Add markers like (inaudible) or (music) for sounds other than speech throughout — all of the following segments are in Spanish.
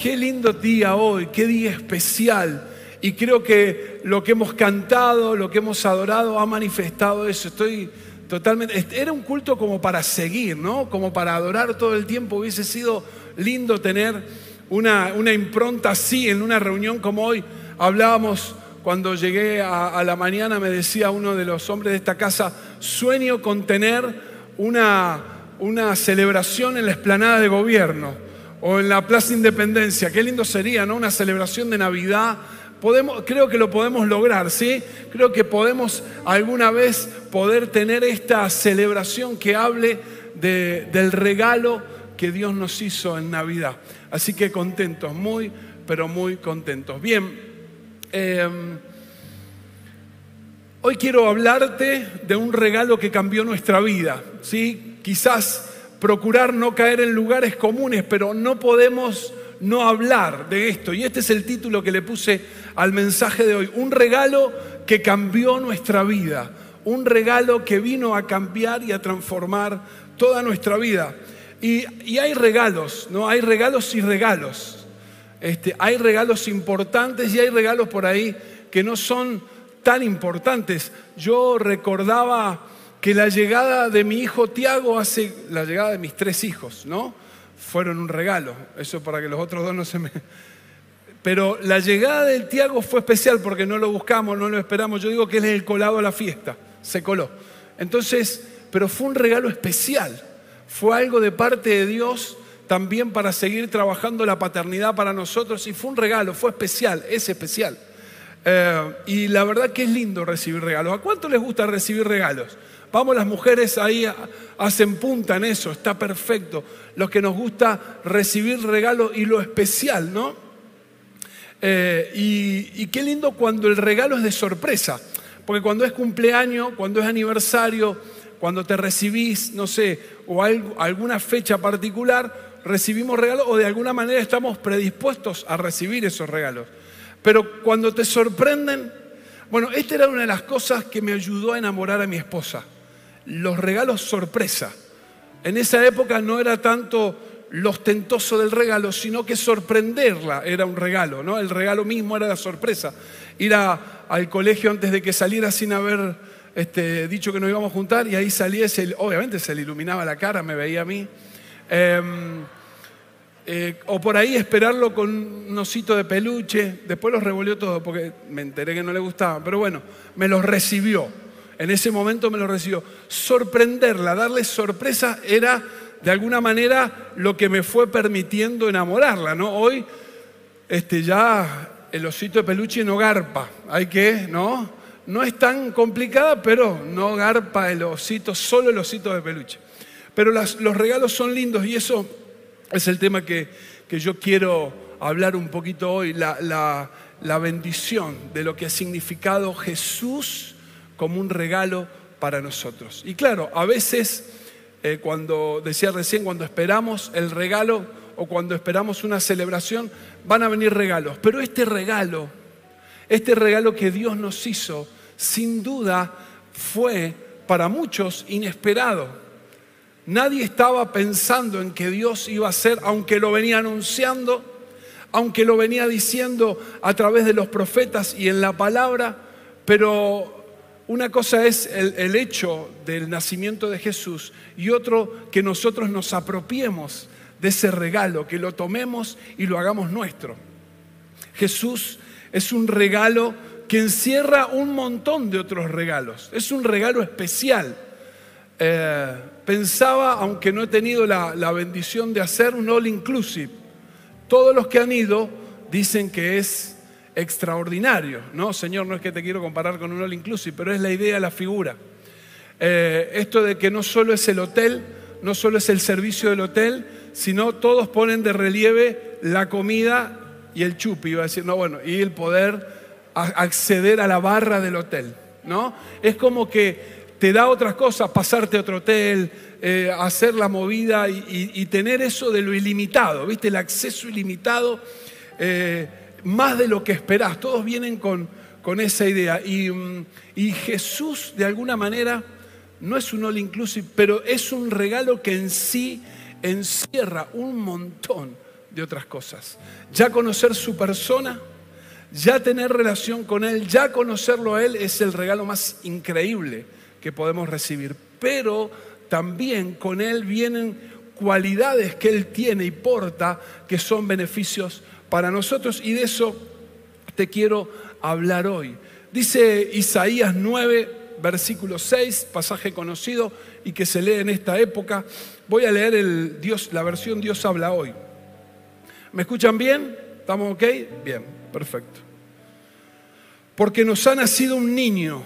Qué lindo día hoy, qué día especial. Y creo que lo que hemos cantado, lo que hemos adorado ha manifestado eso. Estoy totalmente... Era un culto como para seguir, ¿no? Como para adorar todo el tiempo. Hubiese sido lindo tener una, una impronta así en una reunión como hoy. Hablábamos cuando llegué a, la mañana, me decía uno de los hombres de esta casa, sueño con tener una, una celebración en la esplanada de gobierno o en la Plaza Independencia. Qué lindo sería, ¿no? Una celebración de Navidad. Podemos, creo que lo podemos lograr, ¿sí? Creo que podemos alguna vez poder tener esta celebración que hable del regalo que Dios nos hizo en Navidad. Así que contentos, muy, pero muy contentos. Bien, Em, hoy quiero hablarte de un regalo que cambió nuestra vida. ¿sí? Quizás procurar no caer en lugares comunes, pero no podemos no hablar de esto. Y este es el título que le puse al mensaje de hoy. Un regalo que cambió nuestra vida. Un regalo que vino a cambiar y a transformar toda nuestra vida. Y, y hay regalos, ¿no? Hay regalos y regalos. Este, hay regalos importantes y hay regalos por ahí que no son tan importantes. Yo recordaba que la llegada de mi hijo Tiago hace, la llegada de mis tres hijos, ¿no? Fueron un regalo. Eso para que los otros dos no se me... Pero la llegada del Tiago fue especial porque no lo buscamos, no lo esperamos. Yo digo que él es el colado a la fiesta, se coló. Entonces, pero fue un regalo especial. Fue algo de parte de Dios también para seguir trabajando la paternidad para nosotros y fue un regalo, fue especial, es especial. Eh, y la verdad que es lindo recibir regalos. ¿A cuánto les gusta recibir regalos? Vamos, las mujeres ahí hacen punta en eso, está perfecto. Los que nos gusta recibir regalos y lo especial, ¿no? Eh, y, y qué lindo cuando el regalo es de sorpresa, porque cuando es cumpleaños, cuando es aniversario, cuando te recibís, no sé, o alguna fecha particular, recibimos regalos o de alguna manera estamos predispuestos a recibir esos regalos. Pero cuando te sorprenden, bueno, esta era una de las cosas que me ayudó a enamorar a mi esposa, los regalos sorpresa. En esa época no era tanto lo ostentoso del regalo, sino que sorprenderla era un regalo, ¿no? El regalo mismo era la sorpresa. Ir al colegio antes de que saliera sin haber este, dicho que nos íbamos a juntar y ahí salía, obviamente se le iluminaba la cara, me veía a mí. Em, eh, o por ahí esperarlo con un osito de peluche. Después los revolvió todo porque me enteré que no le gustaba. Pero bueno, me los recibió. En ese momento me los recibió. Sorprenderla, darle sorpresa era de alguna manera lo que me fue permitiendo enamorarla. ¿no? Hoy este, ya el osito de peluche no garpa. Hay que, ¿no? No es tan complicada, pero no garpa el osito, solo el osito de peluche. Pero los regalos son lindos y eso es el tema que, yo quiero hablar un poquito hoy, la, bendición de lo que ha significado Jesús como un regalo para nosotros. Y claro, a veces, eh, cuando decía recién, cuando esperamos el regalo o cuando esperamos una celebración, van a venir regalos. Pero este regalo, este regalo que Dios nos hizo, sin duda fue para muchos inesperado. Nadie estaba pensando en que Dios iba a hacer, aunque lo venía anunciando, aunque lo venía diciendo a través de los profetas y en la palabra, pero una cosa es el, hecho del nacimiento de Jesús y otro que nosotros nos apropiemos de ese regalo, que lo tomemos y lo hagamos nuestro. Jesús es un regalo que encierra un montón de otros regalos, es un regalo especial. Eh, pensaba, aunque no he tenido la, bendición de hacer un all inclusive. Todos los que han ido dicen que es extraordinario. No, Señor, no es que te quiero comparar con un all inclusive, pero es la idea, la figura. Eh, esto de que no solo es el hotel, no solo es el servicio del hotel, sino todos ponen de relieve la comida y el chupi, iba a decir, no, bueno, y el poder acceder a la barra del hotel, ¿no? Es como que te da otras cosas, pasarte a otro hotel, eh, hacer la movida y, tener eso de lo ilimitado, ¿viste? El acceso ilimitado, eh, más de lo que esperás. Todos vienen con, con esa idea. Y, mm, y, Jesús, de alguna manera, no es un all inclusive, pero es un regalo que en sí encierra un montón de otras cosas. Ya conocer su persona, ya tener relación con Él, ya conocerlo a Él es el regalo más increíble que podemos recibir. Pero también con Él vienen cualidades que Él tiene y porta que son beneficios para nosotros y de eso te quiero hablar hoy. Dice Isaías 9, versículo 6, pasaje conocido y que se lee en esta época. Voy a leer el Dios, la versión Dios habla hoy. ¿Me escuchan bien? ¿Estamos ok? Bien, perfecto. Porque nos ha nacido un niño,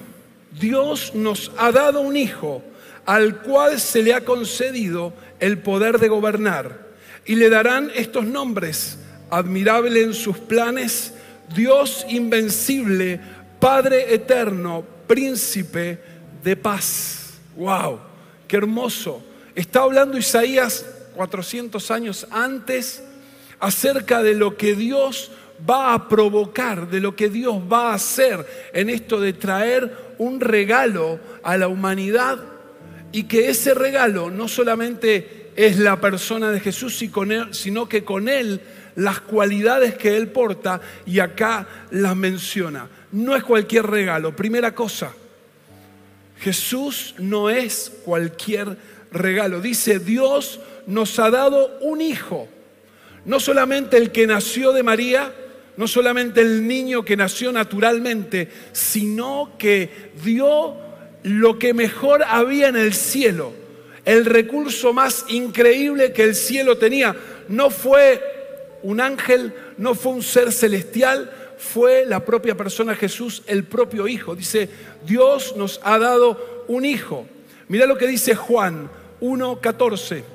Dios nos ha dado un hijo al cual se le ha concedido el poder de gobernar y le darán estos nombres, admirable en sus planes, Dios invencible, Padre eterno, príncipe de paz. ¡Wow! ¡Qué hermoso! Está hablando Isaías 400 años antes acerca de lo que Dios va a provocar, de lo que Dios va a hacer en esto de traer un regalo a la humanidad y que ese regalo no solamente es la persona de Jesús, sino que con Él las cualidades que Él porta, y acá las menciona. No es cualquier regalo. Primera cosa, Jesús no es cualquier regalo. Dice, Dios nos ha dado un hijo. No solamente el que nació de María, no solamente el niño que nació naturalmente, sino que dio lo que mejor había en el cielo. El recurso más increíble que el cielo tenía no fue un ángel, no fue un ser celestial, fue la propia persona Jesús, el propio Hijo. Dice, Dios nos ha dado un Hijo. Mira lo que dice Juan 1.14.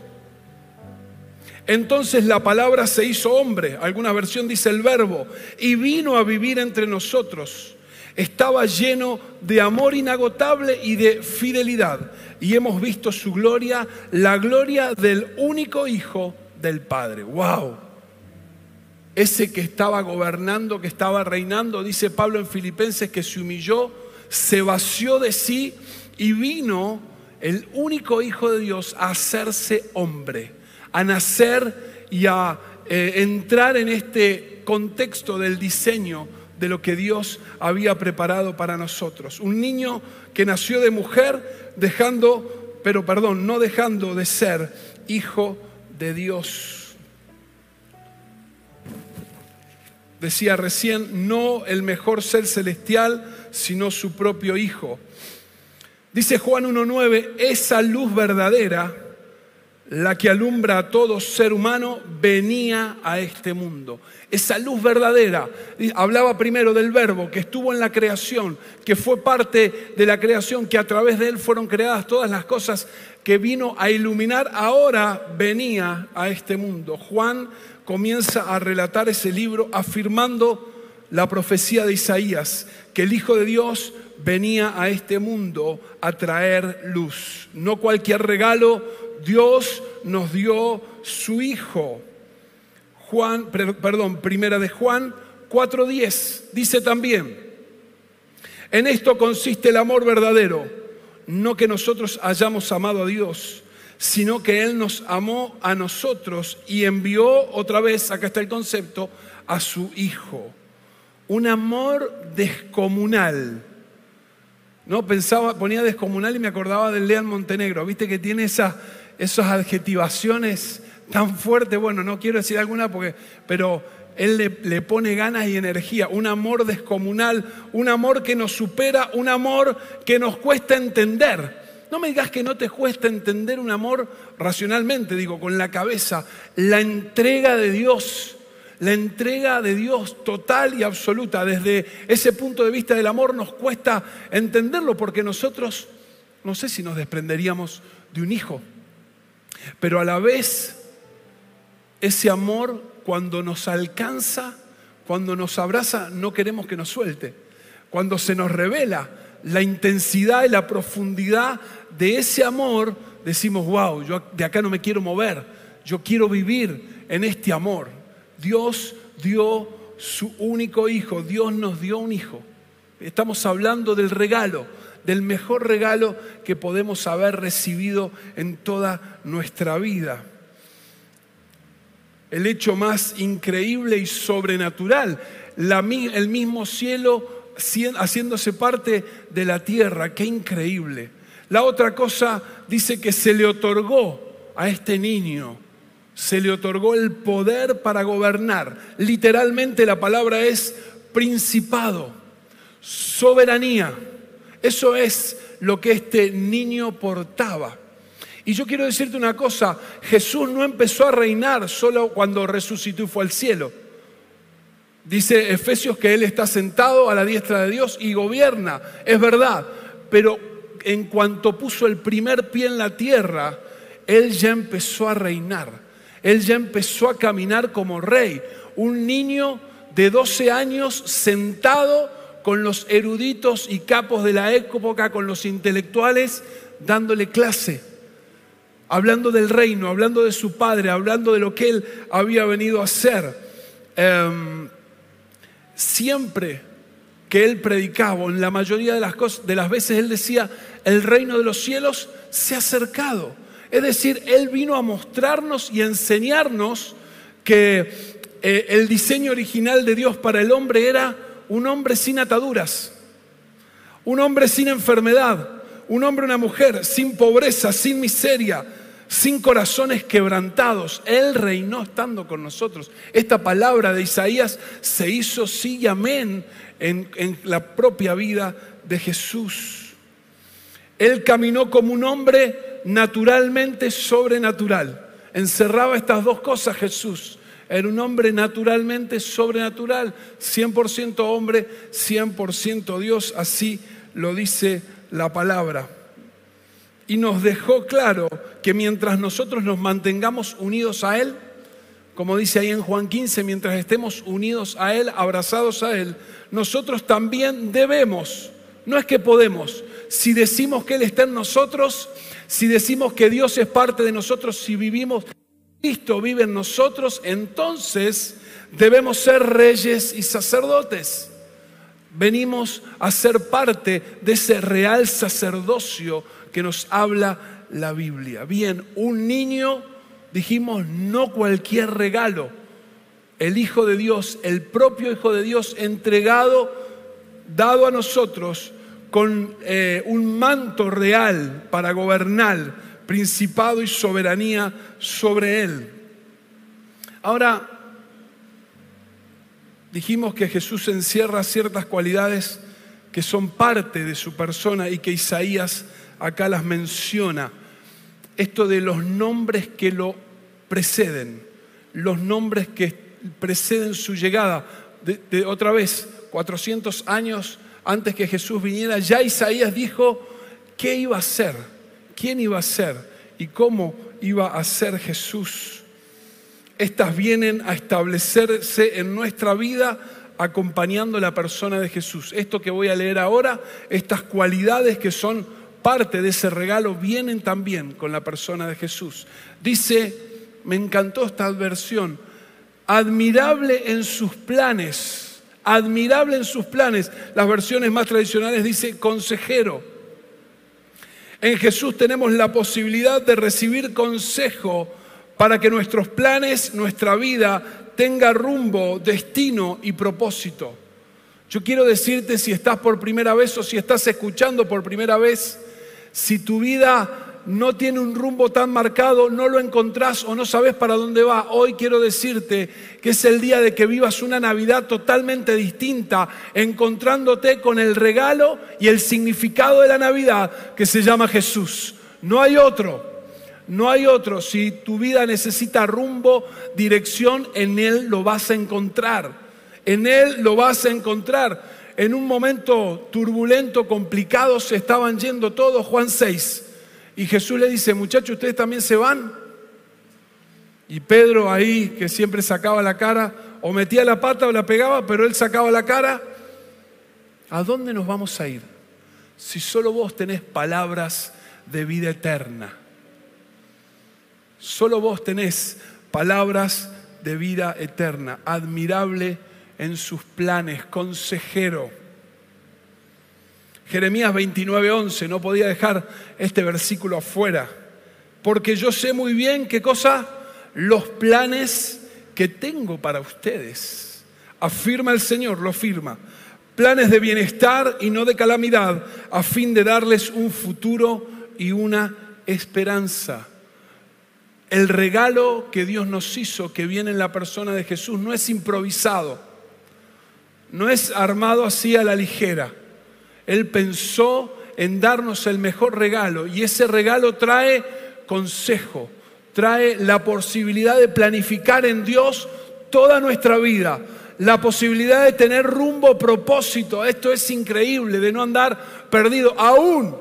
Entonces la palabra se hizo hombre, alguna versión dice el verbo, y vino a vivir entre nosotros. Estaba lleno de amor inagotable y de fidelidad. Y hemos visto su gloria, la gloria del único Hijo del Padre. ¡Wow! Ese que estaba gobernando, que estaba reinando, dice Pablo en Filipenses, que se humilló, se vació de sí y vino el único Hijo de Dios a hacerse hombre a nacer y a eh, entrar en este contexto del diseño de lo que Dios había preparado para nosotros. Un niño que nació de mujer, dejando, pero perdón, no dejando de ser hijo de Dios. Decía recién, no el mejor ser celestial, sino su propio hijo. Dice Juan 1.9, esa luz verdadera la que alumbra a todo ser humano, venía a este mundo. Esa luz verdadera, hablaba primero del verbo que estuvo en la creación, que fue parte de la creación, que a través de él fueron creadas todas las cosas que vino a iluminar, ahora venía a este mundo. Juan comienza a relatar ese libro afirmando la profecía de Isaías, que el Hijo de Dios venía a este mundo a traer luz. No cualquier regalo, Dios nos dio su Hijo. Juan, perdón, primera de Juan 4.10 dice también, en esto consiste el amor verdadero, no que nosotros hayamos amado a Dios, sino que Él nos amó a nosotros y envió otra vez, acá está el concepto, a su Hijo. Un amor descomunal. No, pensaba, ponía descomunal y me acordaba del León Montenegro. Viste que tiene esa, esas adjetivaciones tan fuertes, bueno, no quiero decir alguna porque, pero él le, le, pone ganas y energía, un amor descomunal, un amor que nos supera, un amor que nos cuesta entender. No me digas que no te cuesta entender un amor racionalmente, digo, con la cabeza, la entrega de Dios. La entrega de Dios total y absoluta. Desde ese punto de vista del amor nos cuesta entenderlo porque nosotros, no sé si nos desprenderíamos de un hijo, pero a la vez, ese amor cuando nos alcanza, cuando nos abraza, no queremos que nos suelte. Cuando se nos revela la intensidad y la profundidad de ese amor, decimos, wow, yo de acá no me quiero mover, yo quiero vivir en este amor. Dios dio su único hijo, Dios nos dio un hijo. Estamos hablando del regalo, del mejor regalo que podemos haber recibido en toda nuestra vida. el hecho más increíble y sobrenatural, el mismo cielo haciéndose parte de la tierra, qué increíble. La otra cosa dice que se le otorgó a este niño, se le otorgó el poder para gobernar. Literalmente la palabra es principado, soberanía. Eso es lo que este niño portaba. Y yo quiero decirte una cosa, Jesús no empezó a reinar solo cuando resucitó y fue al cielo. Dice Efesios que Él está sentado a la diestra de Dios y gobierna, es verdad, pero en cuanto puso el primer pie en la tierra, Él ya empezó a reinar, Él ya empezó a caminar como rey, un niño de 12 años sentado con los eruditos y capos de la época, con los intelectuales, dándole clase, hablando del reino, hablando de su padre, hablando de lo que él había venido a hacer. Em, siempre que él predicaba, en la mayoría de las, cosas, de las veces él decía, el reino de los cielos se ha acercado. Es decir, él vino a mostrarnos y a enseñarnos que eh, el diseño original de Dios para el hombre era un hombre sin ataduras, un hombre sin enfermedad, un hombre, una mujer sin pobreza, sin miseria, sin corazones quebrantados. Él reinó estando con nosotros. Esta palabra de Isaías se hizo sí y amén en, en la propia vida de Jesús. Él caminó como un hombre naturalmente sobrenatural. Encerraba estas dos cosas Jesús era un hombre naturalmente sobrenatural, 100% hombre, 100% Dios, así lo dice la palabra. Y nos dejó claro que mientras nosotros nos mantengamos unidos a Él, como dice ahí en Juan 15, mientras estemos unidos a Él, abrazados a Él, nosotros también debemos, no es que podemos, si decimos que Él está en nosotros, si decimos que Dios es parte de nosotros, si vivimos Cristo vive en nosotros, entonces debemos ser reyes y sacerdotes. Venimos a ser parte de ese real sacerdocio que nos habla la Biblia. Bien, un niño, dijimos, no cualquier regalo. El Hijo de Dios, el propio Hijo de Dios entregado, dado a nosotros con eh, un manto real para gobernar principado y soberanía sobre él. Ahora, dijimos que Jesús encierra ciertas cualidades que son parte de su persona y que Isaías acá las menciona. Esto de los nombres que lo preceden, los nombres que preceden su llegada. De, otra vez, 400 años antes que Jesús viniera, ya Isaías dijo qué iba a ser quién iba a ser y cómo iba a ser Jesús. Estas vienen a establecerse en nuestra vida acompañando la persona de Jesús. Esto que voy a leer ahora, estas cualidades que son parte de ese regalo, vienen también con la persona de Jesús. Dice, me encantó esta adversión, admirable en sus planes, admirable en sus planes. Las versiones más tradicionales dice consejero en Jesús tenemos la posibilidad de recibir consejo para que nuestros planes, nuestra vida tenga rumbo, destino y propósito. Yo quiero decirte si estás por primera vez o si estás escuchando por primera vez, si tu vida no tiene un rumbo tan marcado, no lo encontrás o no sabes para dónde va, hoy quiero decirte que es el día de que vivas una Navidad totalmente distinta, encontrándote con el regalo y el significado de la Navidad que se llama Jesús. No hay otro, no hay otro. Si tu vida necesita rumbo, dirección, en Él lo vas a encontrar. En Él lo vas a encontrar. En un momento turbulento, complicado, se estaban yendo todos, Juan 6 y Jesús le dice, muchachos, ustedes también se van. Y Pedro ahí, que siempre sacaba la cara, o metía la pata o la pegaba, pero él sacaba la cara. ¿A dónde nos vamos a ir? Si solo vos tenés palabras de vida eterna. Solo vos tenés palabras de vida eterna. Admirable en sus planes, consejero Jeremías 29:11, no podía dejar este versículo afuera, porque yo sé muy bien qué cosa, los planes que tengo para ustedes. Afirma el Señor, lo firma. Planes de bienestar y no de calamidad, a fin de darles un futuro y una esperanza. El regalo que Dios nos hizo, que viene en la persona de Jesús, no es improvisado, no es armado así a la ligera. Él pensó en darnos el mejor regalo y ese regalo trae consejo, trae la posibilidad de planificar en Dios toda nuestra vida, la posibilidad de tener rumbo, propósito. Esto es increíble, de no andar perdido. Aún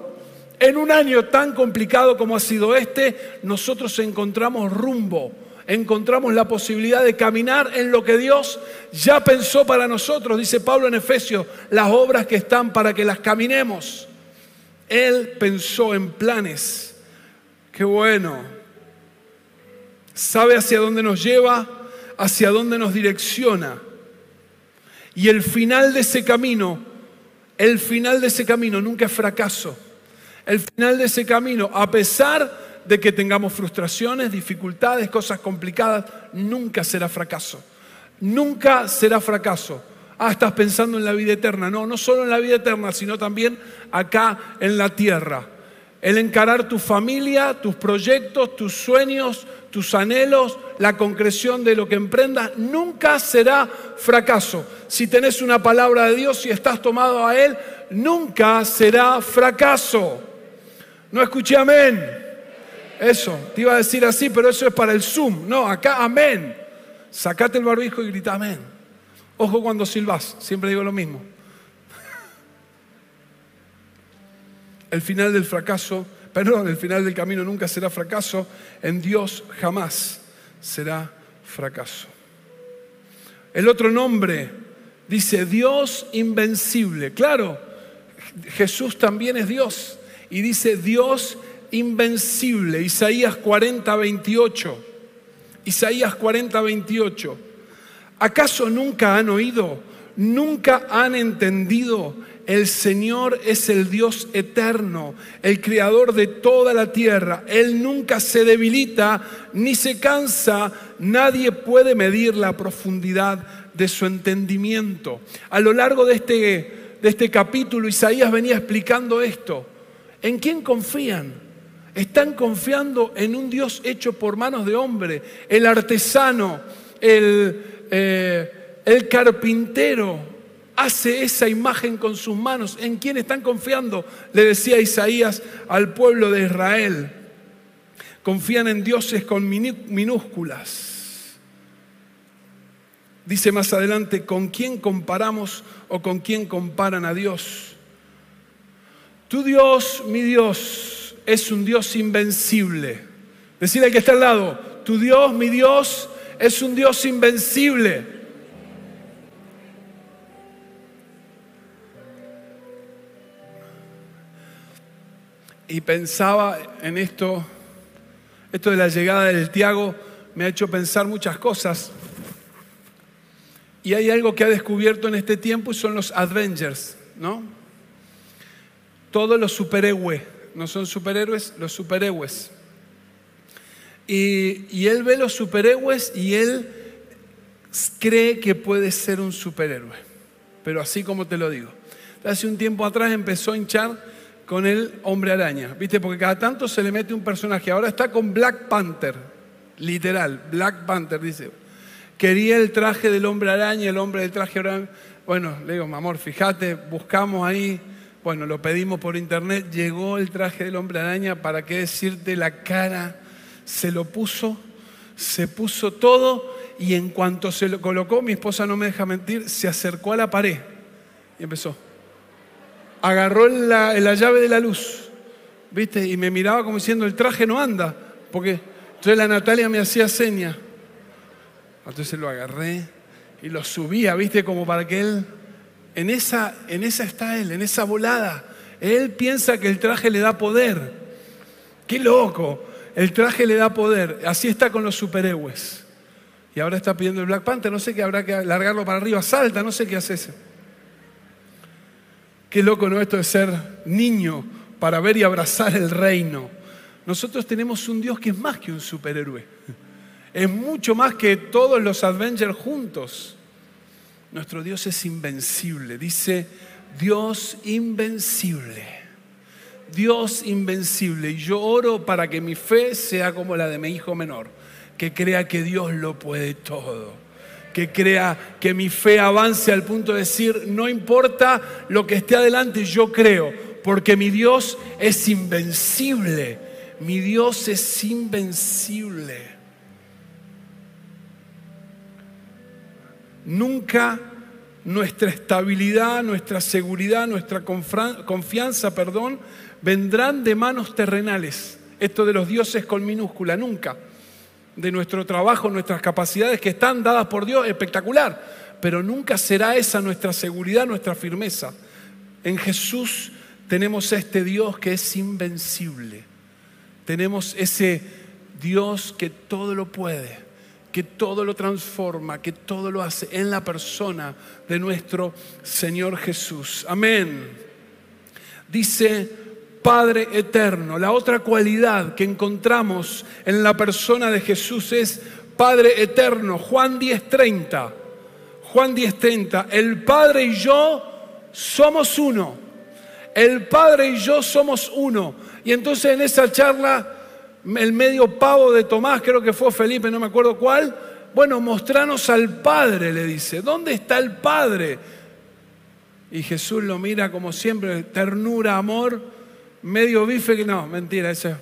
en un año tan complicado como ha sido este, nosotros encontramos rumbo, encontramos la posibilidad de caminar en lo que Dios ya pensó para nosotros. Dice Pablo en Efesios, las obras que están para que las caminemos. Él pensó en planes. Qué bueno. Sabe hacia dónde nos lleva, hacia dónde nos direcciona. Y el final de ese camino, el final de ese camino nunca es fracaso el final de ese camino, a pesar de que tengamos frustraciones, dificultades, cosas complicadas, nunca será fracaso. Nunca será fracaso. Ah, estás pensando en la vida eterna. No, no solo en la vida eterna, sino también acá en la tierra. El encarar tu familia, tus proyectos, tus sueños, tus anhelos, la concreción de lo que emprendas, nunca será fracaso. Si tenés una palabra de Dios y estás tomado a Él, nunca será fracaso. No escuché amén. Eso, te iba a decir así, pero eso es para el Zoom. No, acá amén. Sacate el barbijo y grita amén. Ojo cuando silbas, siempre digo lo mismo. (laughs) El final del fracaso, perdón, el final del camino nunca será fracaso. En Dios jamás será fracaso. El otro nombre dice Dios invencible. Claro, Jesús también es Dios y dice Dios invencible. Isaías 40, 28. Isaías 40, 28. ¿Acaso nunca han oído? ¿Nunca han entendido? El Señor es el Dios eterno, el creador de toda la tierra. Él nunca se debilita ni se cansa. Nadie puede medir la profundidad de su entendimiento. A lo largo de este, de este capítulo, Isaías venía explicando esto. ¿En quién confían? Están confiando en un Dios hecho por manos de hombre, el artesano, el, eh, el carpintero, hace esa imagen con sus manos. ¿En quién están confiando? Le decía Isaías al pueblo de Israel. Confían en dioses con minúsculas. Dice más adelante, ¿con quién comparamos o con quién comparan a Dios? Tu Dios, mi Dios, es un Dios invencible. Decirle al que está al lado, tu Dios, mi Dios, es un Dios invencible. Y pensaba en esto, esto de la llegada del Tiago me ha hecho pensar muchas cosas. Y hay algo que ha descubierto en este tiempo y son los Avengers, ¿no? todos los superhéroes, no son superhéroes, los superhéroes. Y, él ve los superhéroes y él cree que puede ser un superhéroe, pero así como te lo digo. Hace un tiempo atrás empezó a hinchar con el hombre araña, ¿viste? Porque cada tanto se le mete un personaje. Ahora está con Black Panther, literal, Black Panther, dice. Quería el traje del hombre araña, el hombre del traje araña. Bueno, le digo, amor, fíjate, buscamos ahí bueno, lo pedimos por internet, llegó el traje del hombre araña, ¿para qué decirte la cara? Se lo puso, se puso todo y en cuanto se lo colocó, mi esposa no me deja mentir, se acercó a la pared y empezó. Agarró la, la llave de la luz, ¿viste? Y me miraba como diciendo, el traje no anda, porque entonces la Natalia me hacía seña. Entonces lo agarré y lo subía, ¿viste? Como para que él en esa, en esa está Él, en esa volada. Él piensa que el traje le da poder. Qué loco. El traje le da poder. Así está con los superhéroes. Y ahora está pidiendo el Black Panther. No sé qué habrá que largarlo para arriba. Salta, no sé qué hace ese. Qué loco, ¿no? Esto de ser niño para ver y abrazar el reino. Nosotros tenemos un Dios que es más que un superhéroe. es mucho más que todos los Avengers juntos. Nuestro Dios es invencible, dice Dios invencible. Dios invencible. Y yo oro para que mi fe sea como la de mi hijo menor, que crea que Dios lo puede todo. Que crea que mi fe avance al punto de decir, no importa lo que esté adelante, yo creo, porque mi Dios es invencible. Mi Dios es invencible. Nunca nuestra estabilidad, nuestra seguridad, nuestra confianza, perdón, vendrán de manos terrenales. Esto de los dioses con minúscula, nunca. De nuestro trabajo, nuestras capacidades que están dadas por Dios, espectacular. Pero nunca será esa nuestra seguridad, nuestra firmeza. En Jesús tenemos este Dios que es invencible. Tenemos ese Dios que todo lo puede que todo lo transforma, que todo lo hace en la persona de nuestro Señor Jesús. Amén. Dice Padre eterno. La otra cualidad que encontramos en la persona de Jesús es Padre eterno. Juan 10:30. Juan 10:30. El Padre y yo somos uno. El Padre y yo somos uno. Y entonces en esa charla el medio pavo de Tomás, creo que fue Felipe, no me acuerdo cuál. Bueno, mostranos al Padre, le dice. ¿Dónde está el Padre? Y Jesús lo mira como siempre, ternura, amor, medio bife, que no, mentira, ese.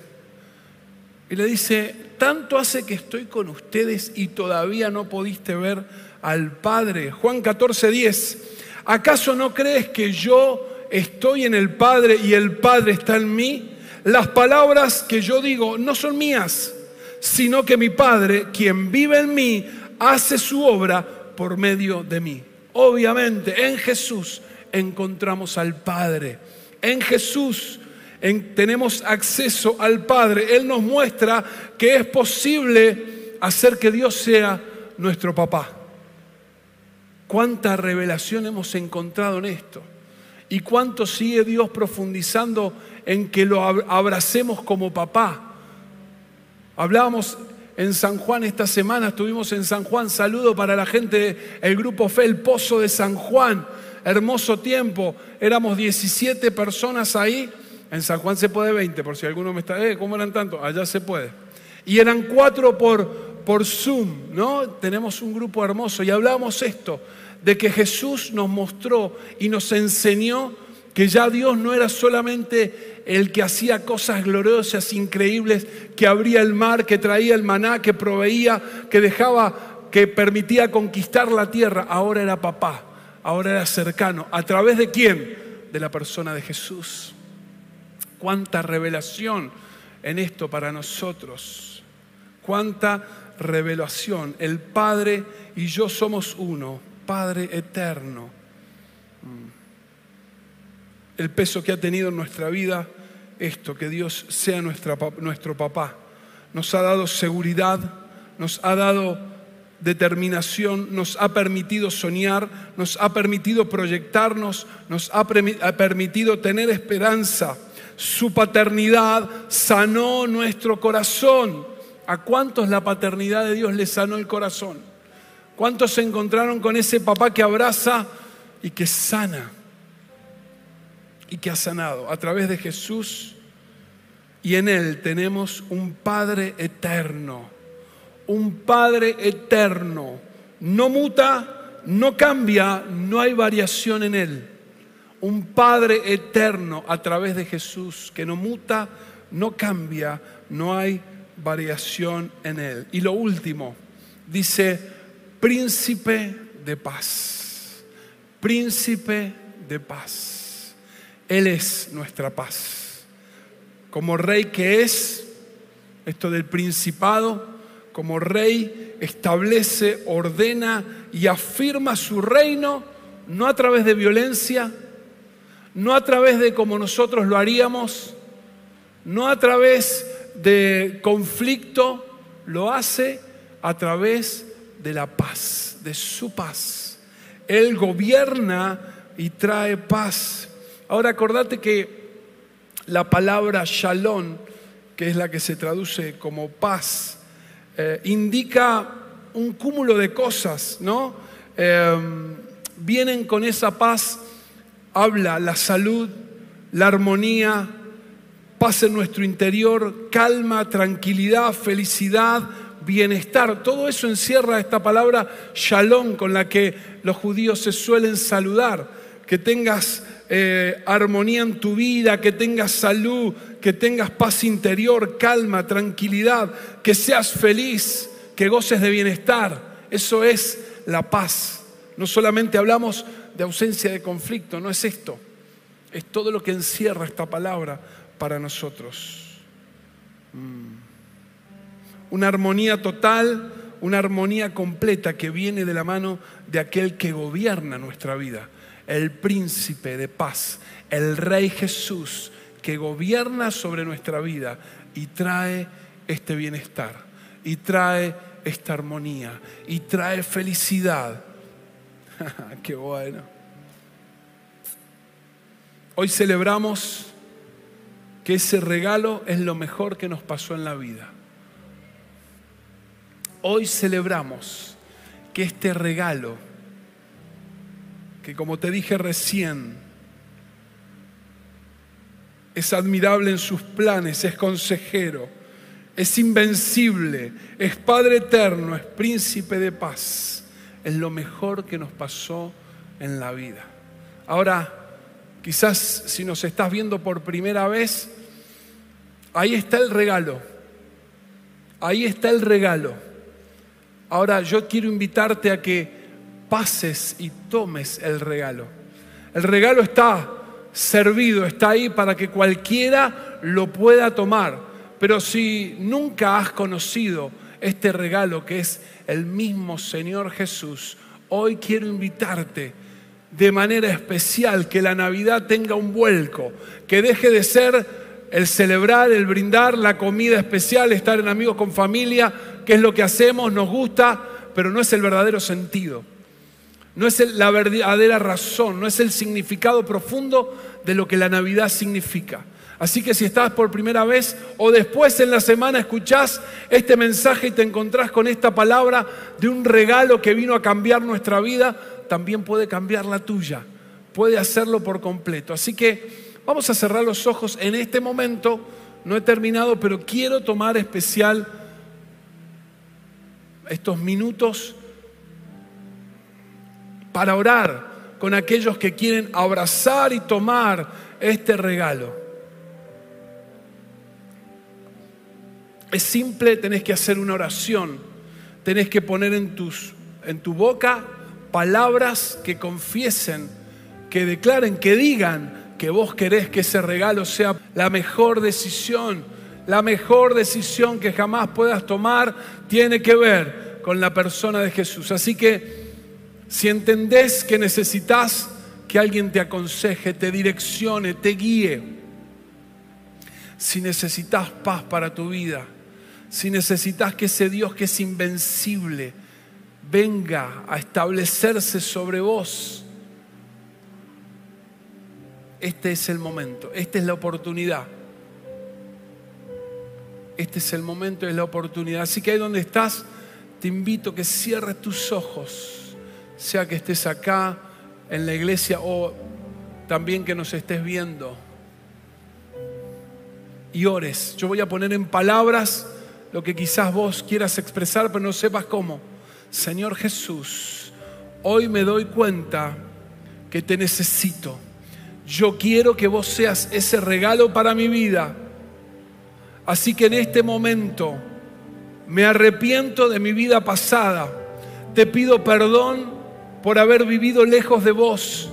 Y le dice, tanto hace que estoy con ustedes y todavía no pudiste ver al Padre. Juan 14, 10. ¿Acaso no crees que yo estoy en el Padre y el Padre está en mí? Las palabras que yo digo no son mías, sino que mi Padre, quien vive en mí, hace su obra por medio de mí. Obviamente, en Jesús encontramos al Padre. En Jesús tenemos acceso al Padre. Él nos muestra que es posible hacer que Dios sea nuestro papá. ¿Cuánta revelación hemos encontrado en esto? ¿Y cuánto sigue Dios profundizando en que lo abracemos como papá. Hablábamos en San Juan esta semana, estuvimos en San Juan, saludo para la gente del grupo Fe, el Pozo de San Juan, hermoso tiempo, éramos 17 personas ahí, en San Juan se puede 20, por si alguno me está, eh, ¿cómo eran tanto? Allá se puede. Y eran cuatro por, por Zoom, ¿no? Tenemos un grupo hermoso y hablábamos esto, de que Jesús nos mostró y nos enseñó que ya Dios no era solamente el que hacía cosas gloriosas, increíbles, que abría el mar, que traía el maná, que proveía, que dejaba, que permitía conquistar la tierra. Ahora era papá, ahora era cercano. ¿A través de quién? De la persona de Jesús. Cuánta revelación en esto para nosotros. Cuánta revelación. El Padre y yo somos uno, Padre eterno el peso que ha tenido en nuestra vida esto, que Dios sea nuestro papá. Nos ha dado seguridad, nos ha dado determinación, nos ha permitido soñar, nos ha permitido proyectarnos, nos ha, ha permitido tener esperanza. Su paternidad sanó nuestro corazón. ¿A cuántos la paternidad de Dios les sanó el corazón? ¿Cuántos se encontraron con ese papá que abraza y que sana? y que ha sanado a través de Jesús. Y en Él tenemos un Padre eterno, un Padre eterno. No muta, no cambia, no hay variación en Él. Un Padre eterno a través de Jesús que no muta, no cambia, no hay variación en Él. Y lo último, dice, príncipe de paz, príncipe de paz. Él es nuestra paz. Como rey que es, esto del principado, como rey establece, ordena y afirma su reino, no a través de violencia, no a través de como nosotros lo haríamos, no a través de conflicto, lo hace a través de la paz, de su paz. Él gobierna y trae paz Ahora acordate que la palabra shalom, que es la que se traduce como paz, eh, indica un cúmulo de cosas, ¿no? Em, vienen con esa paz, habla la salud, la armonía, paz en nuestro interior, calma, tranquilidad, felicidad, bienestar. Todo eso encierra esta palabra shalom con la que los judíos se suelen saludar. Que tengas eh, armonía en tu vida, que tengas salud, que tengas paz interior, calma, tranquilidad, que seas feliz, que goces de bienestar. Eso es la paz. No solamente hablamos de ausencia de conflicto, no es esto. Es todo lo que encierra esta palabra para nosotros. Mm. Una armonía total, una armonía completa que viene de la mano de aquel que gobierna nuestra vida, el príncipe de paz, el rey Jesús que gobierna sobre nuestra vida y trae este bienestar, y trae esta armonía, y trae felicidad. (laughs) Qué bueno. Hoy celebramos que ese regalo es lo mejor que nos pasó en la vida. Hoy celebramos que este regalo, que como te dije recién, es admirable en sus planes, es consejero, es invencible, es Padre eterno, es príncipe de paz, es lo mejor que nos pasó en la vida. Ahora, quizás si nos estás viendo por primera vez, ahí está el regalo, ahí está el regalo. Ahora yo quiero invitarte a que pases y tomes el regalo. El regalo está servido, está ahí para que cualquiera lo pueda tomar. Pero si nunca has conocido este regalo que es el mismo Señor Jesús, hoy quiero invitarte de manera especial que la Navidad tenga un vuelco, que deje de ser el celebrar, el brindar, la comida especial, estar en amigos con familia, que es lo que hacemos, nos gusta, pero no es el verdadero sentido. No es la verdadera razón, no es el significado profundo de lo que la Navidad significa. Así que si estás por primera vez o después en la semana escuchás este mensaje y te encontrás con esta palabra de un regalo que vino a cambiar nuestra vida, también puede cambiar la tuya, puede hacerlo por completo. Así que vamos a cerrar los ojos en este momento, no he terminado, pero quiero tomar especial estos minutos para orar con aquellos que quieren abrazar y tomar este regalo. Es simple, tenés que hacer una oración, tenés que poner en, tus, en tu boca palabras que confiesen, que declaren, que digan que vos querés que ese regalo sea la mejor decisión la mejor decisión que jamás puedas tomar tiene que ver con la persona de Jesús. Así que si entendés que necesitas que alguien te aconseje, te direccione, te guíe, si necesitas paz para tu vida, si necesitas que ese Dios que es invencible venga a establecerse sobre vos, este es el momento, esta es la oportunidad este es el momento, es la oportunidad. Así que ahí donde estás, te invito a que cierres tus ojos, sea que estés acá en la iglesia o también que nos estés viendo. Y ores. Yo voy a poner en palabras lo que quizás vos quieras expresar, pero no sepas cómo. Señor Jesús, hoy me doy cuenta que te necesito. Yo quiero que vos seas ese regalo para mi vida Así que en este momento me arrepiento de mi vida pasada. Te pido perdón por haber vivido lejos de vos.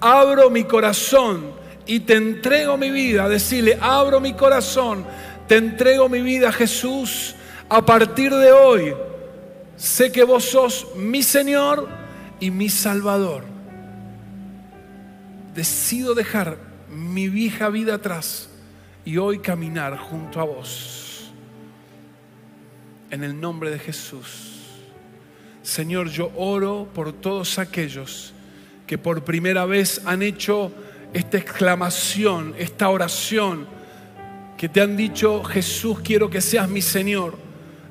Abro mi corazón y te entrego mi vida. Decirle, abro mi corazón, te entrego mi vida, Jesús. A partir de hoy, sé que vos sos mi Señor y mi Salvador. Decido dejar mi vieja vida atrás y hoy caminar junto a vos. En el nombre de Jesús. Señor, yo oro por todos aquellos que por primera vez han hecho esta exclamación, esta oración, que te han dicho, Jesús, quiero que seas mi Señor.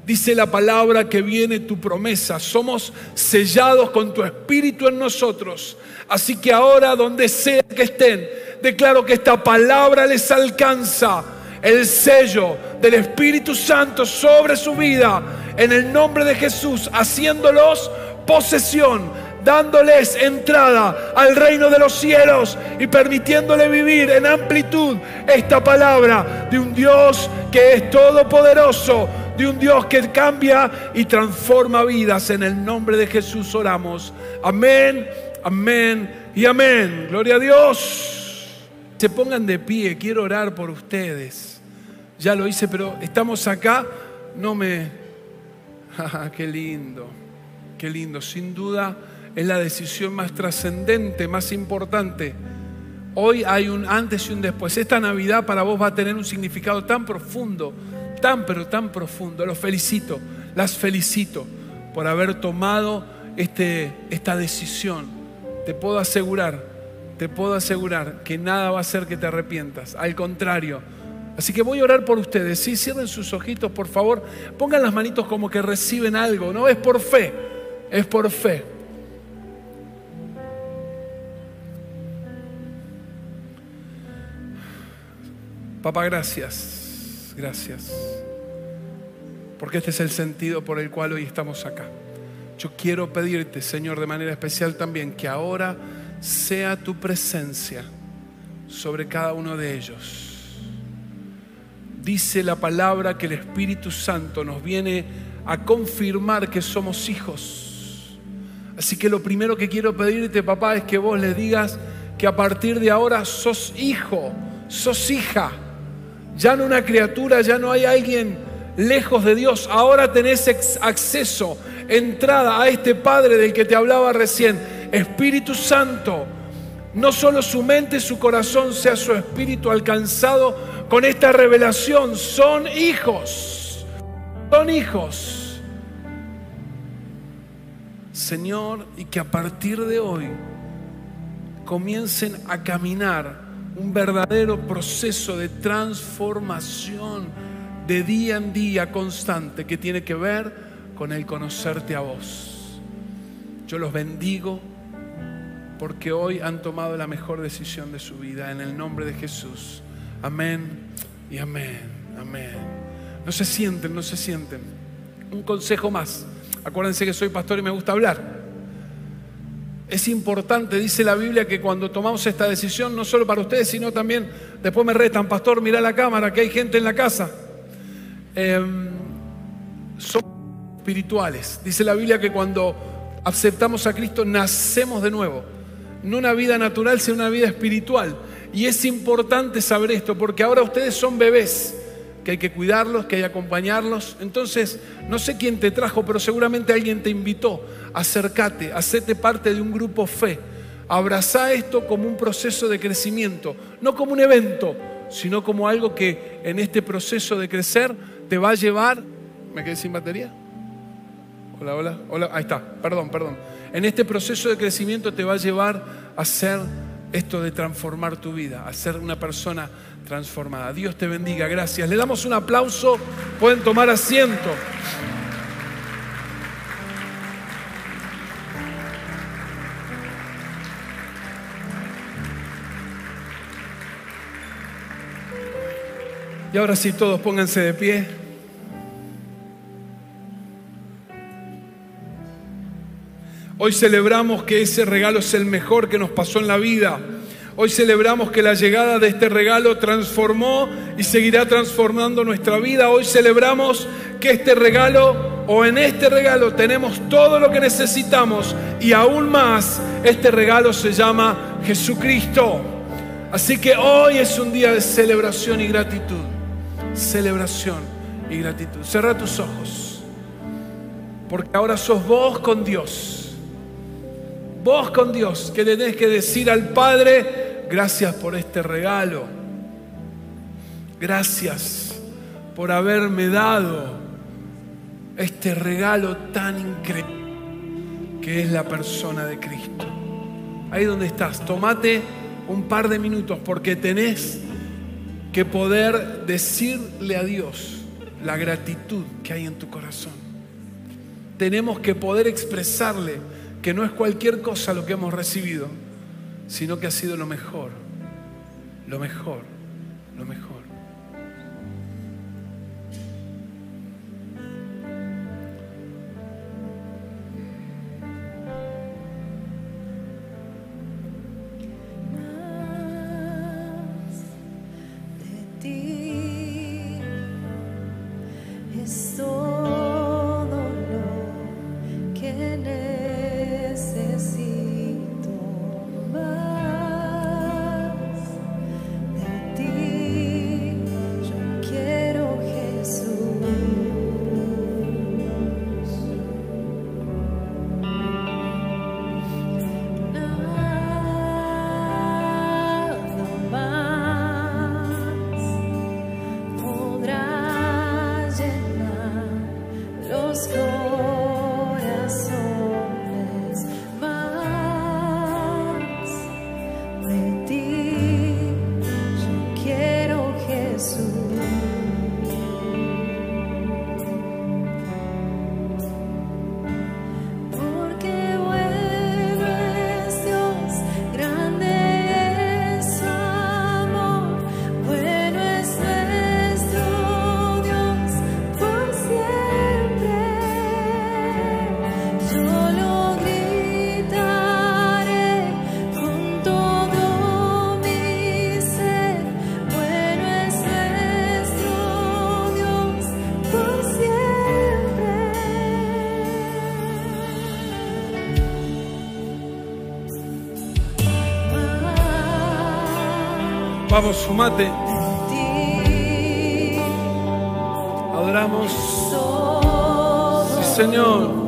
Dice la palabra que viene tu promesa. Somos sellados con tu espíritu en nosotros. Así que ahora, donde sea que estén, declaro que esta palabra les alcanza el sello del Espíritu Santo sobre su vida en el nombre de Jesús, haciéndolos posesión, dándoles entrada al reino de los cielos y permitiéndole vivir en amplitud esta palabra de un Dios que es todopoderoso, de un Dios que cambia y transforma vidas. En el nombre de Jesús oramos. Amén, amén y amén. Gloria a Dios. Se pongan de pie, quiero orar por ustedes. Ya lo hice, pero estamos acá. No me... (laughs) qué lindo, qué lindo. Sin duda es la decisión más trascendente, más importante. Hoy hay un antes y un después. Esta Navidad para vos va a tener un significado tan profundo tan pero tan profundo. Los felicito, las felicito por haber tomado este, esta decisión. Te puedo asegurar, te puedo asegurar que nada va a hacer que te arrepientas. Al contrario. Así que voy a orar por ustedes. Sí, cierren sus ojitos, por favor. Pongan las manitos como que reciben algo. No es por fe, es por fe. Papá, gracias. Gracias. Porque este es el sentido por el cual hoy estamos acá. Yo quiero pedirte, Señor, de manera especial también, que ahora sea tu presencia sobre cada uno de ellos. Dice la palabra que el Espíritu Santo nos viene a confirmar que somos hijos. Así que lo primero que quiero pedirte, papá, es que vos les digas que a partir de ahora sos hijo, sos hija ya no una criatura, ya no hay alguien lejos de Dios. Ahora tenés acceso, entrada a este Padre del que te hablaba recién. Espíritu Santo, no solo su mente, su corazón, sea su espíritu alcanzado con esta revelación. Son hijos, son hijos. Señor, y que a partir de hoy comiencen a caminar un verdadero proceso de transformación de día en día constante que tiene que ver con el conocerte a vos. Yo los bendigo porque hoy han tomado la mejor decisión de su vida en el nombre de Jesús. Amén y amén, amén. No se sienten, no se sienten. Un consejo más. Acuérdense que soy pastor y me gusta hablar. Es importante, dice la Biblia, que cuando tomamos esta decisión, no solo para ustedes, sino también, después me retan, pastor, mira la cámara, que hay gente en la casa. Em, son espirituales. Dice la Biblia que cuando aceptamos a Cristo, nacemos de nuevo. No una vida natural, sino una vida espiritual. Y es importante saber esto, porque ahora ustedes son bebés que hay que cuidarlos, que hay que acompañarlos. Entonces, no sé quién te trajo, pero seguramente alguien te invitó. Acércate, hacete parte de un grupo fe. Abraza esto como un proceso de crecimiento, no como un evento, sino como algo que en este proceso de crecer te va a llevar. ¿Me quedé sin batería? Hola, hola, hola. Ahí está, perdón, perdón. En este proceso de crecimiento te va a llevar a ser esto de transformar tu vida, a ser una persona transformada. Dios te bendiga, gracias. Le damos un aplauso, pueden tomar asiento. Y ahora sí, todos pónganse de pie. Hoy celebramos que ese regalo es el mejor que nos pasó en la vida. Hoy celebramos que la llegada de este regalo transformó y seguirá transformando nuestra vida. Hoy celebramos que este regalo o en este regalo tenemos todo lo que necesitamos y aún más este regalo se llama Jesucristo. Así que hoy es un día de celebración y gratitud. Celebración y gratitud. Cerra tus ojos. Porque ahora sos vos con Dios. Vos con Dios que tenés que decir al Padre, Gracias por este regalo. Gracias por haberme dado este regalo tan increíble que es la persona de Cristo. Ahí donde estás, tomate un par de minutos porque tenés que poder decirle a Dios la gratitud que hay en tu corazón. Tenemos que poder expresarle que no es cualquier cosa lo que hemos recibido, sino que ha sido lo mejor, lo mejor, lo mejor. Vamos, sumate. Adoramos. Sí, Señor.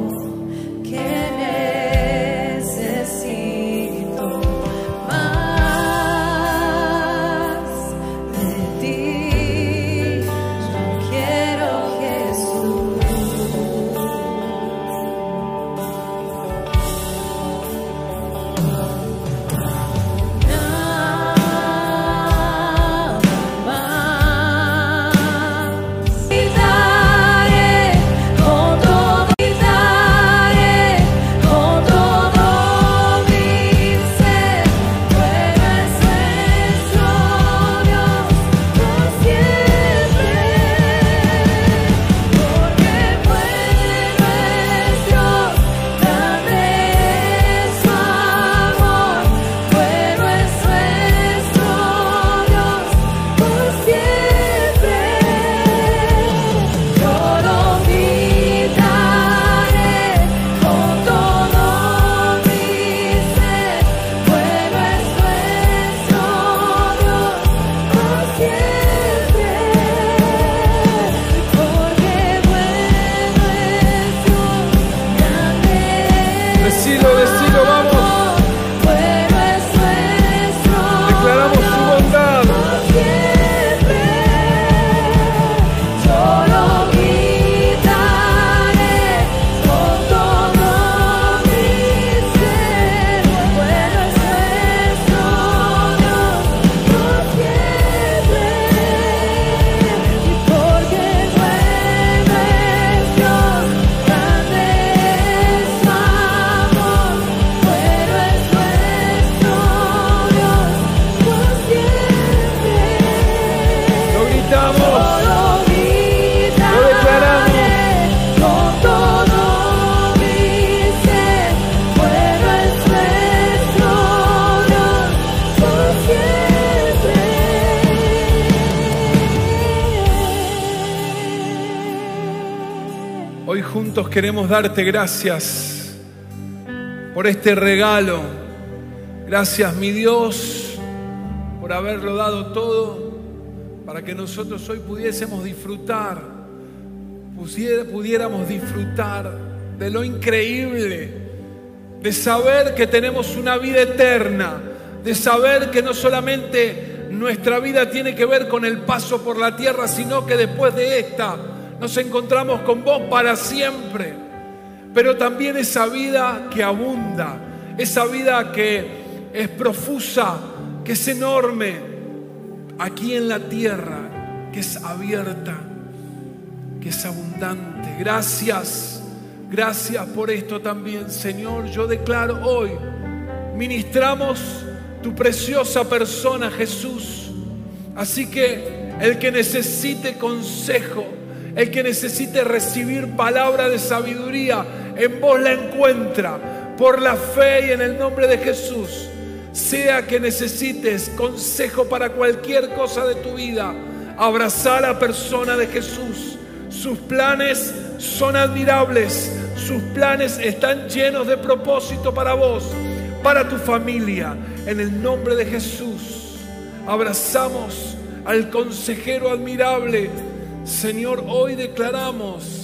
Darte gracias por este regalo. Gracias, mi Dios, por haberlo dado todo para que nosotros hoy pudiésemos disfrutar, pudiéramos disfrutar de lo increíble, de saber que tenemos una vida eterna, de saber que no solamente nuestra vida tiene que ver con el paso por la tierra, sino que después de esta nos encontramos con vos para siempre. Pero también esa vida que abunda, esa vida que es profusa, que es enorme, aquí en la tierra, que es abierta. que es abundante. Gracias, gracias por esto también, Señor. Yo declaro hoy, ministramos tu preciosa persona, Jesús. Así que el que necesite consejo, el que necesite recibir palabra de sabiduría, en vos la encuentra por la fe y en el nombre de Jesús. Sea que necesites consejo para cualquier cosa de tu vida, abraza a la persona de Jesús. Sus planes son admirables, sus planes están llenos de propósito para vos, para tu familia. En el nombre de Jesús, abrazamos al consejero admirable. Señor, hoy declaramos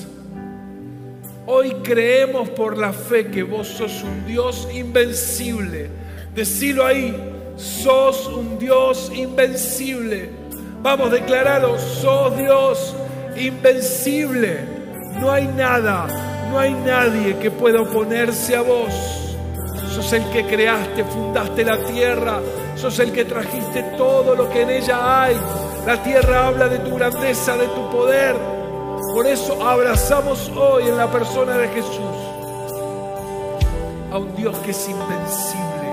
Hoy creemos por la fe que vos sos un Dios invencible. Decilo ahí, sos un Dios invencible. Vamos, declararlo, sos Dios invencible. No hay nada, no hay nadie que pueda oponerse a vos. Sos el que creaste, fundaste la tierra. Sos el que trajiste todo lo que en ella hay. La tierra habla de tu grandeza, de tu poder. Por eso abrazamos hoy en la persona de Jesús a un Dios que es invencible,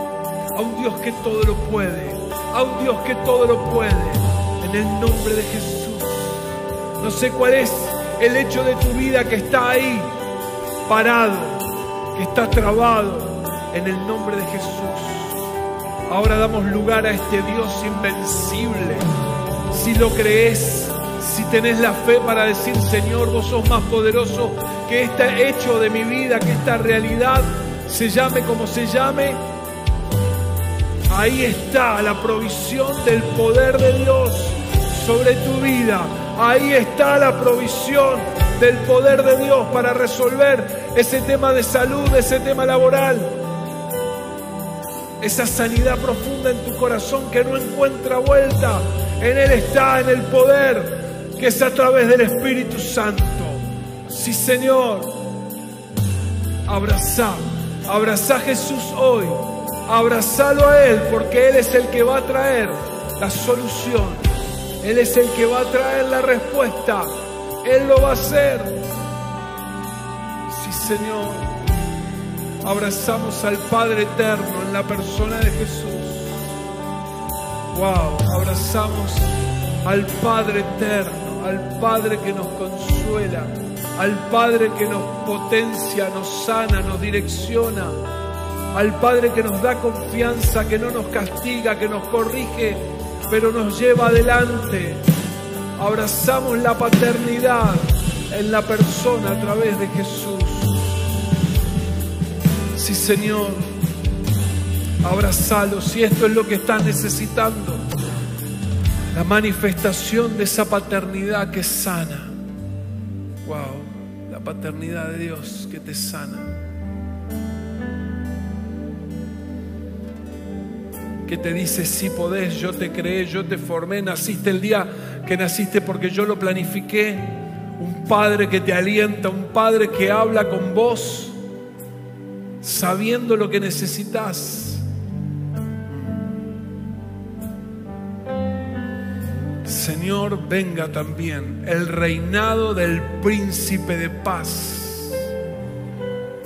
a un Dios que todo lo puede, a un Dios que todo lo puede, en el nombre de Jesús. No sé cuál es el hecho de tu vida que está ahí, parado, que está trabado, en el nombre de Jesús. Ahora damos lugar a este Dios invencible. Si lo crees, si tenés la fe para decir, Señor, vos sos más poderoso que este hecho de mi vida, que esta realidad se llame como se llame, ahí está la provisión del poder de Dios sobre tu vida. Ahí está la provisión del poder de Dios para resolver ese tema de salud, ese tema laboral, esa sanidad profunda en tu corazón que no encuentra vuelta. En Él está, en el poder que es a través del Espíritu Santo. Sí, Señor. Abraza, abraza a Jesús hoy. Abrazalo a Él porque Él es el que va a traer la solución. Él es el que va a traer la respuesta. Él lo va a hacer. Sí, Señor. Abrazamos al Padre eterno en la persona de Jesús. Wow, abrazamos al Padre eterno, al Padre que nos consuela, al Padre que nos potencia, nos sana, nos direcciona, al Padre que nos da confianza, que no nos castiga, que nos corrige, pero nos lleva adelante. Abrazamos la paternidad en la persona a través de Jesús. Sí, Señor, abrazalo si esto es lo que estás necesitando la manifestación de esa paternidad que sana. Wow, la paternidad de Dios que te sana. Que te dice, si podés, yo te creé, yo te formé, naciste el día que naciste porque yo lo planifiqué. Un padre que te alienta, un padre que habla con vos, sabiendo lo que necesitas Señor, venga también el reinado del príncipe de paz.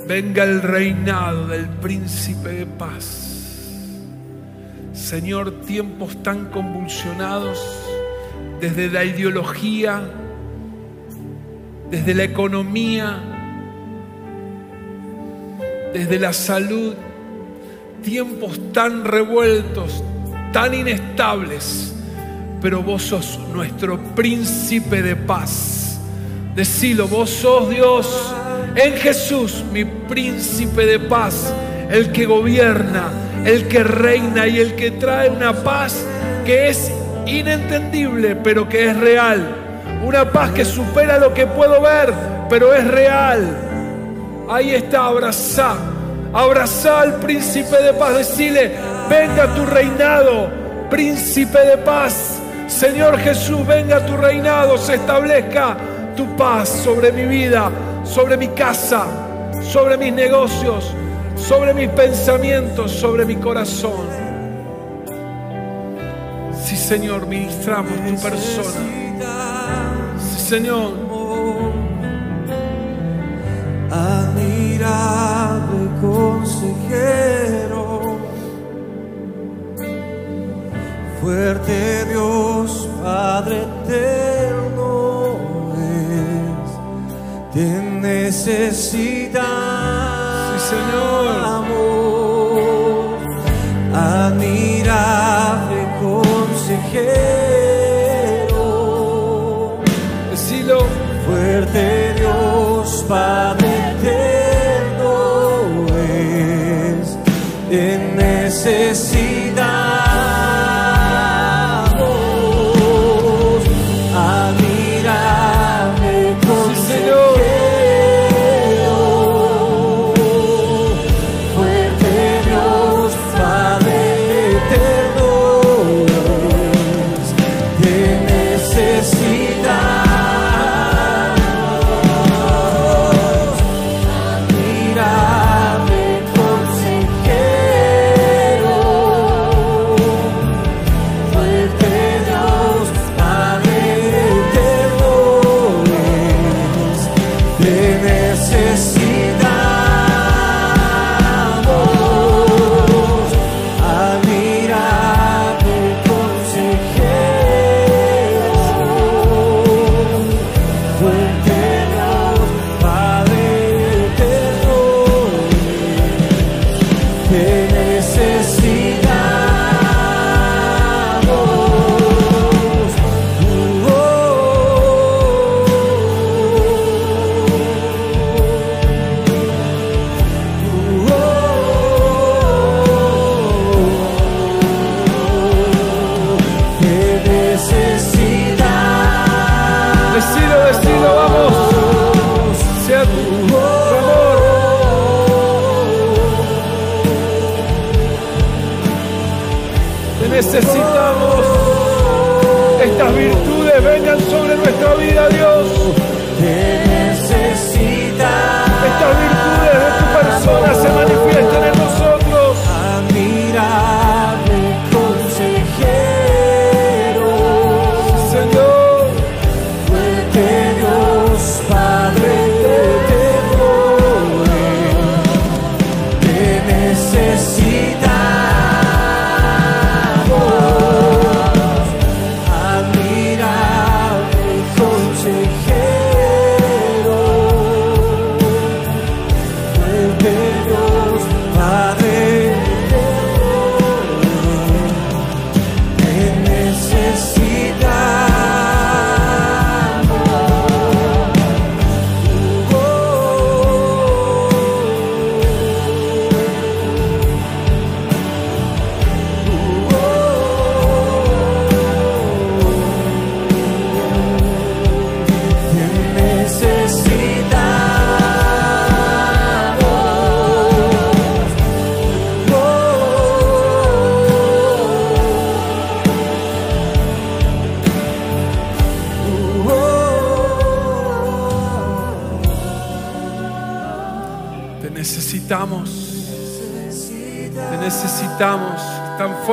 Venga el reinado del príncipe de paz. Señor, tiempos tan convulsionados desde la ideología, desde la economía, desde la salud, tiempos tan revueltos, tan inestables pero vos sos nuestro príncipe de paz. Decilo, vos sos Dios en Jesús, mi príncipe de paz, el que gobierna, el que reina y el que trae una paz que es inentendible, pero que es real. Una paz que supera lo que puedo ver, pero es real. Ahí está, abrazá, abrazá al príncipe de paz, decile, venga tu reinado, príncipe de paz. Señor Jesús, venga tu reinado, se establezca tu paz sobre mi vida, sobre mi casa, sobre mis negocios, sobre mis pensamientos, sobre mi corazón. Sí, Señor, ministramos tu persona. Sí, Señor, admirable consejero, fuerte Dios, Padre eterno es, te necesitamos, Sí, Señor. admirable consejero. Decilo. Fuerte Dios, Padre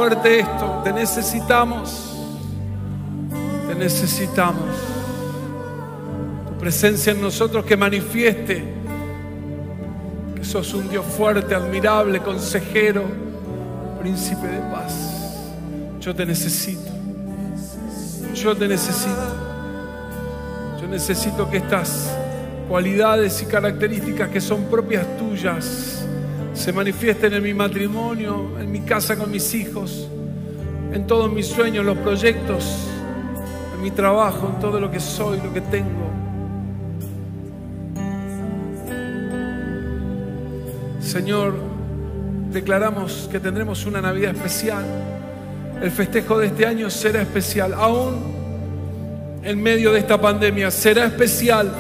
fuerte esto. Te necesitamos. Te necesitamos. Tu presencia en nosotros que manifieste que sos un Dios fuerte, admirable, consejero, príncipe de paz. Yo te necesito. Yo te necesito. Yo necesito que estas cualidades y características que son propias tuyas se manifiesten en mi matrimonio, en mi casa con mis hijos, en todos mis sueños, los proyectos, en mi trabajo, en todo lo que soy, lo que tengo. Señor, declaramos que tendremos una Navidad especial. El festejo de este año será especial, aún en medio de esta pandemia, será especial.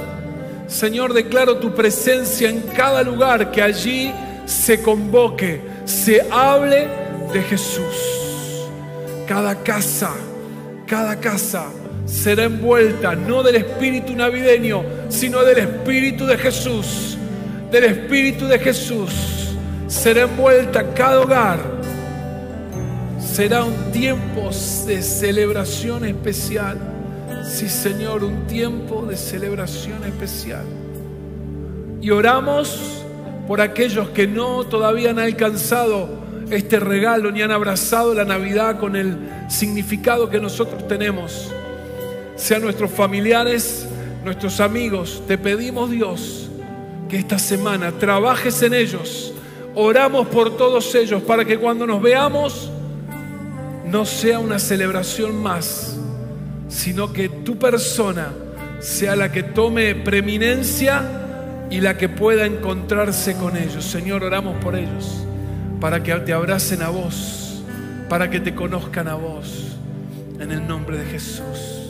Señor, declaro tu presencia en cada lugar que allí se convoque, se hable de Jesús. Cada casa, cada casa será envuelta no del espíritu navideño, sino del espíritu de Jesús. Del espíritu de Jesús será envuelta cada hogar. Será un tiempo de celebración especial. Sí, Señor, un tiempo de celebración especial. Y oramos por aquellos que no todavía han alcanzado este regalo ni han abrazado la Navidad con el significado que nosotros tenemos. Sean nuestros familiares, nuestros amigos, te pedimos Dios que esta semana trabajes en ellos. Oramos por todos ellos para que cuando nos veamos no sea una celebración más, sino que tu persona sea la que tome preeminencia y la que pueda encontrarse con ellos. Señor, oramos por ellos, para que te abracen a vos, para que te conozcan a vos, en el nombre de Jesús.